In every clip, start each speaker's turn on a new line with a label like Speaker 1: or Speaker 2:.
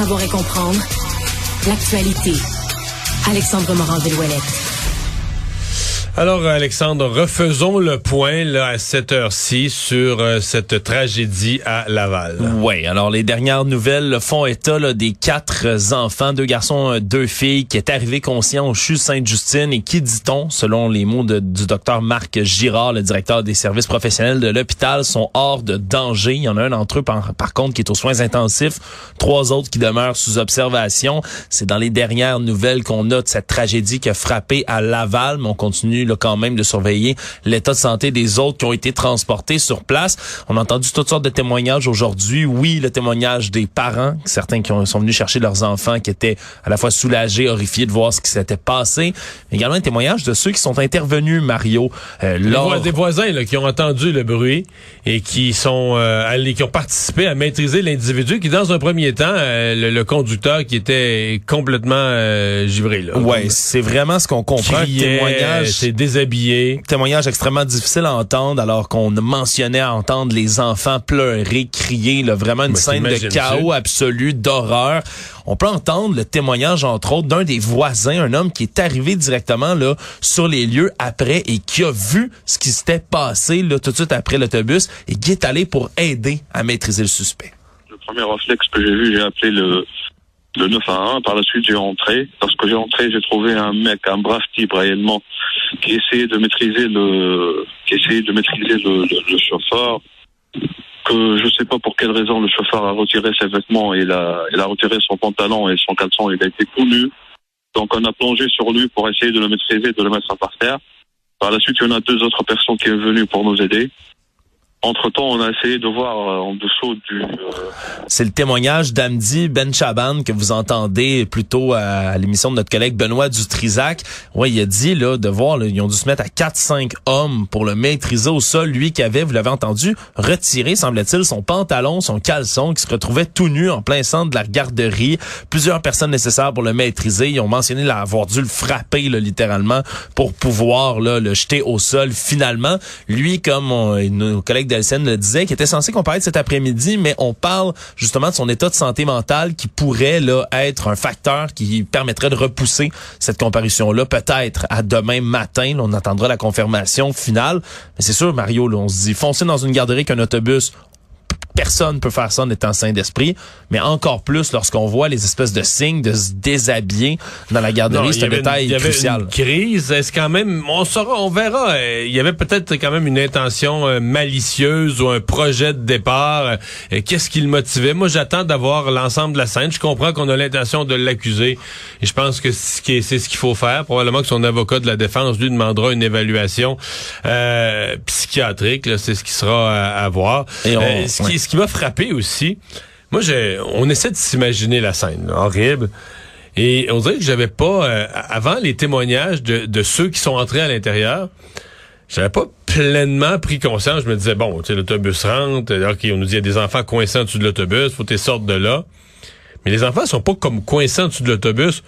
Speaker 1: savoir et comprendre l'actualité. Alexandre Morand-Villouellette.
Speaker 2: Alors, Alexandre, refaisons le point là, à cette heure-ci sur euh, cette tragédie à Laval.
Speaker 3: Oui, alors les dernières nouvelles font état des quatre enfants, deux garçons, deux filles, qui est arrivé conscients au CHU Sainte-Justine et qui, dit-on, selon les mots du docteur Marc Girard, le directeur des services professionnels de l'hôpital, sont hors de danger. Il y en a un d'entre eux, par, par, contre, qui est aux soins intensifs, trois autres qui demeurent sous observation. C'est dans les dernières nouvelles qu'on note cette tragédie qui a frappé à Laval, mais on continue quand même de surveiller l'état de santé des autres qui ont été transportés sur place. On a entendu toutes sortes de témoignages aujourd'hui. Oui, le témoignage des parents, certains qui sont venus chercher leurs enfants, qui étaient à la fois soulagés, horrifiés de voir ce qui s'était passé. Mais également un témoignage de ceux qui sont intervenus, Mario.
Speaker 2: Euh, Des voisins là, qui ont entendu le bruit et qui sont euh, allés, qui ont participé à maîtriser l'individu, qui dans un premier temps, euh, le, conducteur qui était complètement euh, givré. Là,
Speaker 3: ouais, c'est vraiment ce qu'on comprend.
Speaker 2: témoignage déshabillé.
Speaker 3: Témoignage extrêmement difficile à entendre alors qu'on mentionnait à entendre les enfants pleurer, crier, là, vraiment une scène de chaos absolu, d'horreur. On peut entendre le témoignage, entre autres, d'un des voisins, un homme qui est arrivé directement là sur les lieux après et qui a vu ce qui s'était passé là, tout de suite après l'autobus et qui est allé pour aider à maîtriser le suspect.
Speaker 4: Le premier réflexe que j'ai vu, j'ai appelé le, le 9 à 1. Par la suite, j'ai rentré. Lorsque j'ai rentré, j'ai trouvé un mec, un brave type réellement, qui essayait de maîtriser le, qui essayait de maîtriser le, le, chauffeur. Que je sais pas pour quelle raison le chauffeur a retiré ses vêtements et il a, a retiré son pantalon et son caleçon. Il a été tout nu. Donc on a plongé sur lui pour essayer de le maîtriser, de le mettre par terre. Par la suite, il y en a deux autres personnes qui sont venues pour nous aider. Entre-temps, on a essayé de voir euh, en dessous du... Euh,
Speaker 3: C'est le témoignage d'Amdi Ben Chaban que vous entendez plutôt à, l'émission de notre collègue Benoît Dutrisac. Ouais, il a dit là de voir, là, ils ont dû se mettre à 4-5 hommes pour le maîtriser au sol. Lui qui avait, vous l'avez entendu, retiré, semble-t-il, son pantalon, son caleçon, qui se retrouvait tout nu en plein centre de la garderie. Plusieurs personnes nécessaires pour le maîtriser. Ils ont mentionné l'avoir dû le frapper là, littéralement pour pouvoir là, le jeter au sol. Finalement, lui, comme nos collègues Delsen le disait, qui était censé comparaître cet après-midi, mais on parle justement de son état de santé mentale qui pourrait là être un facteur qui permettrait de repousser cette comparution-là, peut-être à demain matin. on attendra la confirmation finale. Mais c'est sûr, Mario, là, on se dit, foncer dans une garderie qu'un autobus, personne peut faire ça en étant sain d'esprit, mais encore plus lorsqu'on voit les espèces de signes de se déshabiller dans la garderie, c'est un détail
Speaker 2: il y
Speaker 3: crucial.
Speaker 2: Une crise, est-ce quand même, on saura, on verra. Euh, il y avait peut-être quand même une intention euh, malicieuse ou un projet de départ. Euh, qu'est-ce qui le motivait? Moi, j'attends d'avoir l'ensemble de la scène. Je comprends qu'on a l'intention de l'accuser, et je pense que c'est ce qu'il faut faire. Probablement que son avocat de la défense lui demandera une évaluation psychiatrique. C'est ce qui sera à, voir. Et ce qui ce qui m'a frappé aussi, moi, on essaie de s'imaginer la scène, horrible. Et on dirait que j'avais pas, euh, avant les témoignages de, ceux qui sont entrés à l'intérieur, j'avais pas pleinement pris conscience. Je me disais, bon, tu sais, l'autobus rentre, OK, on nous dit, il y a des enfants coincés en dessous de l'autobus, faut que sortes de là. Mais les enfants sont pas comme coincés en dessous de l'autobus,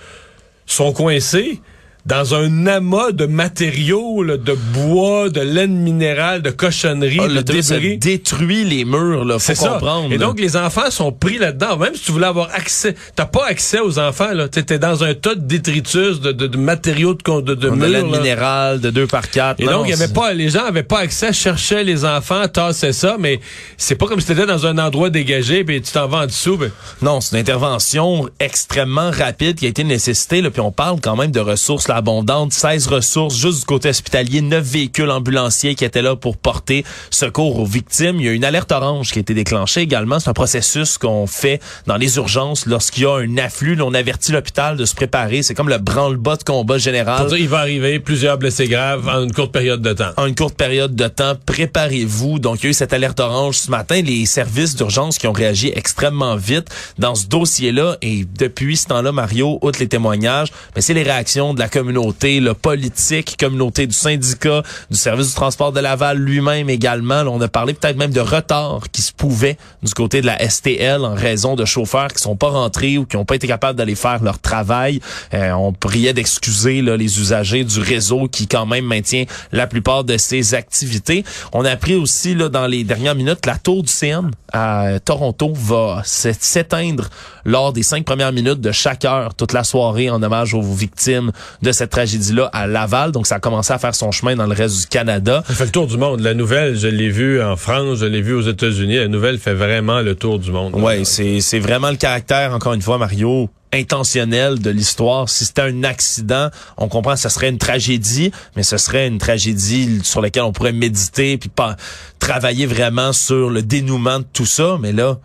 Speaker 2: sont coincés dans un amas de matériaux, de bois, de laine minérale, de cochonneries, ah, de débris.
Speaker 3: détruit les murs, là, faut comprendre.
Speaker 2: Et donc, les enfants sont pris là-dedans. Même si tu voulais avoir accès, t'as pas accès aux enfants, là. T'étais dans un tas de détritus, de, de, de matériaux de, de, de,
Speaker 3: de laine minérale, de 2 par 4.
Speaker 2: Et donc, y avait pas, les gens avaient pas accès, cherchaient les enfants, tassaient ça, mais c'est pas comme si t'étais dans un endroit dégagé, puis tu t'en vas en dessous. Ben.
Speaker 3: Non, c'est une intervention extrêmement rapide qui a été nécessitée, là, puis on parle quand même de ressources abondante, 16 ressources juste du côté hospitalier, 9 véhicules ambulanciers qui étaient là pour porter secours aux victimes. Il y a une alerte orange qui a été déclenchée également. C'est un processus qu'on fait dans les urgences lorsqu'il y a un afflux. on avertit l'hôpital de se préparer. C'est comme le branle-bas de combat général.
Speaker 2: il va arriver plusieurs blessés graves en une courte période de temps.
Speaker 3: En une courte période de temps, préparez-vous. Donc, il y a eu cette alerte orange ce matin. Les services d'urgence qui ont réagi extrêmement vite dans ce dossier-là. Et depuis ce temps-là, Mario, outre les témoignages, mais c'est les réactions de la communauté communauté le politique, communauté du syndicat, du service du transport de Laval lui-même également. on a parlé peut-être même de retard qui se pouvait du côté de la STL en raison de chauffeurs qui sont pas rentrés ou qui n'ont pas été capables d'aller faire leur travail. Euh, on priait d'excuser les usagers du réseau qui quand même maintient la plupart de ces activités. On a appris aussi là, dans les dernières minutes que la tour du CN à Toronto va s'éteindre lors des cinq premières minutes de chaque heure toute la soirée en hommage aux victimes de cette tragédie-là à Laval. Donc, ça a commencé à faire son chemin dans le reste du Canada.
Speaker 2: Ça fait le tour du monde. La nouvelle, je l'ai vue en France, je l'ai vue aux États-Unis. La nouvelle fait vraiment le tour du monde.
Speaker 3: Oui, c'est vraiment le caractère, encore une fois, Mario, intentionnel de l'histoire. Si c'était un accident, on comprend que ce serait une tragédie, mais ce serait une tragédie sur laquelle on pourrait méditer puis pas travailler vraiment sur le dénouement de tout ça. Mais là,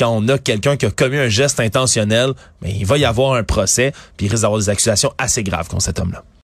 Speaker 3: quand on a quelqu'un qui a commis un geste intentionnel, mais il va y avoir un procès, puis il risque d'avoir des accusations assez graves contre cet homme-là.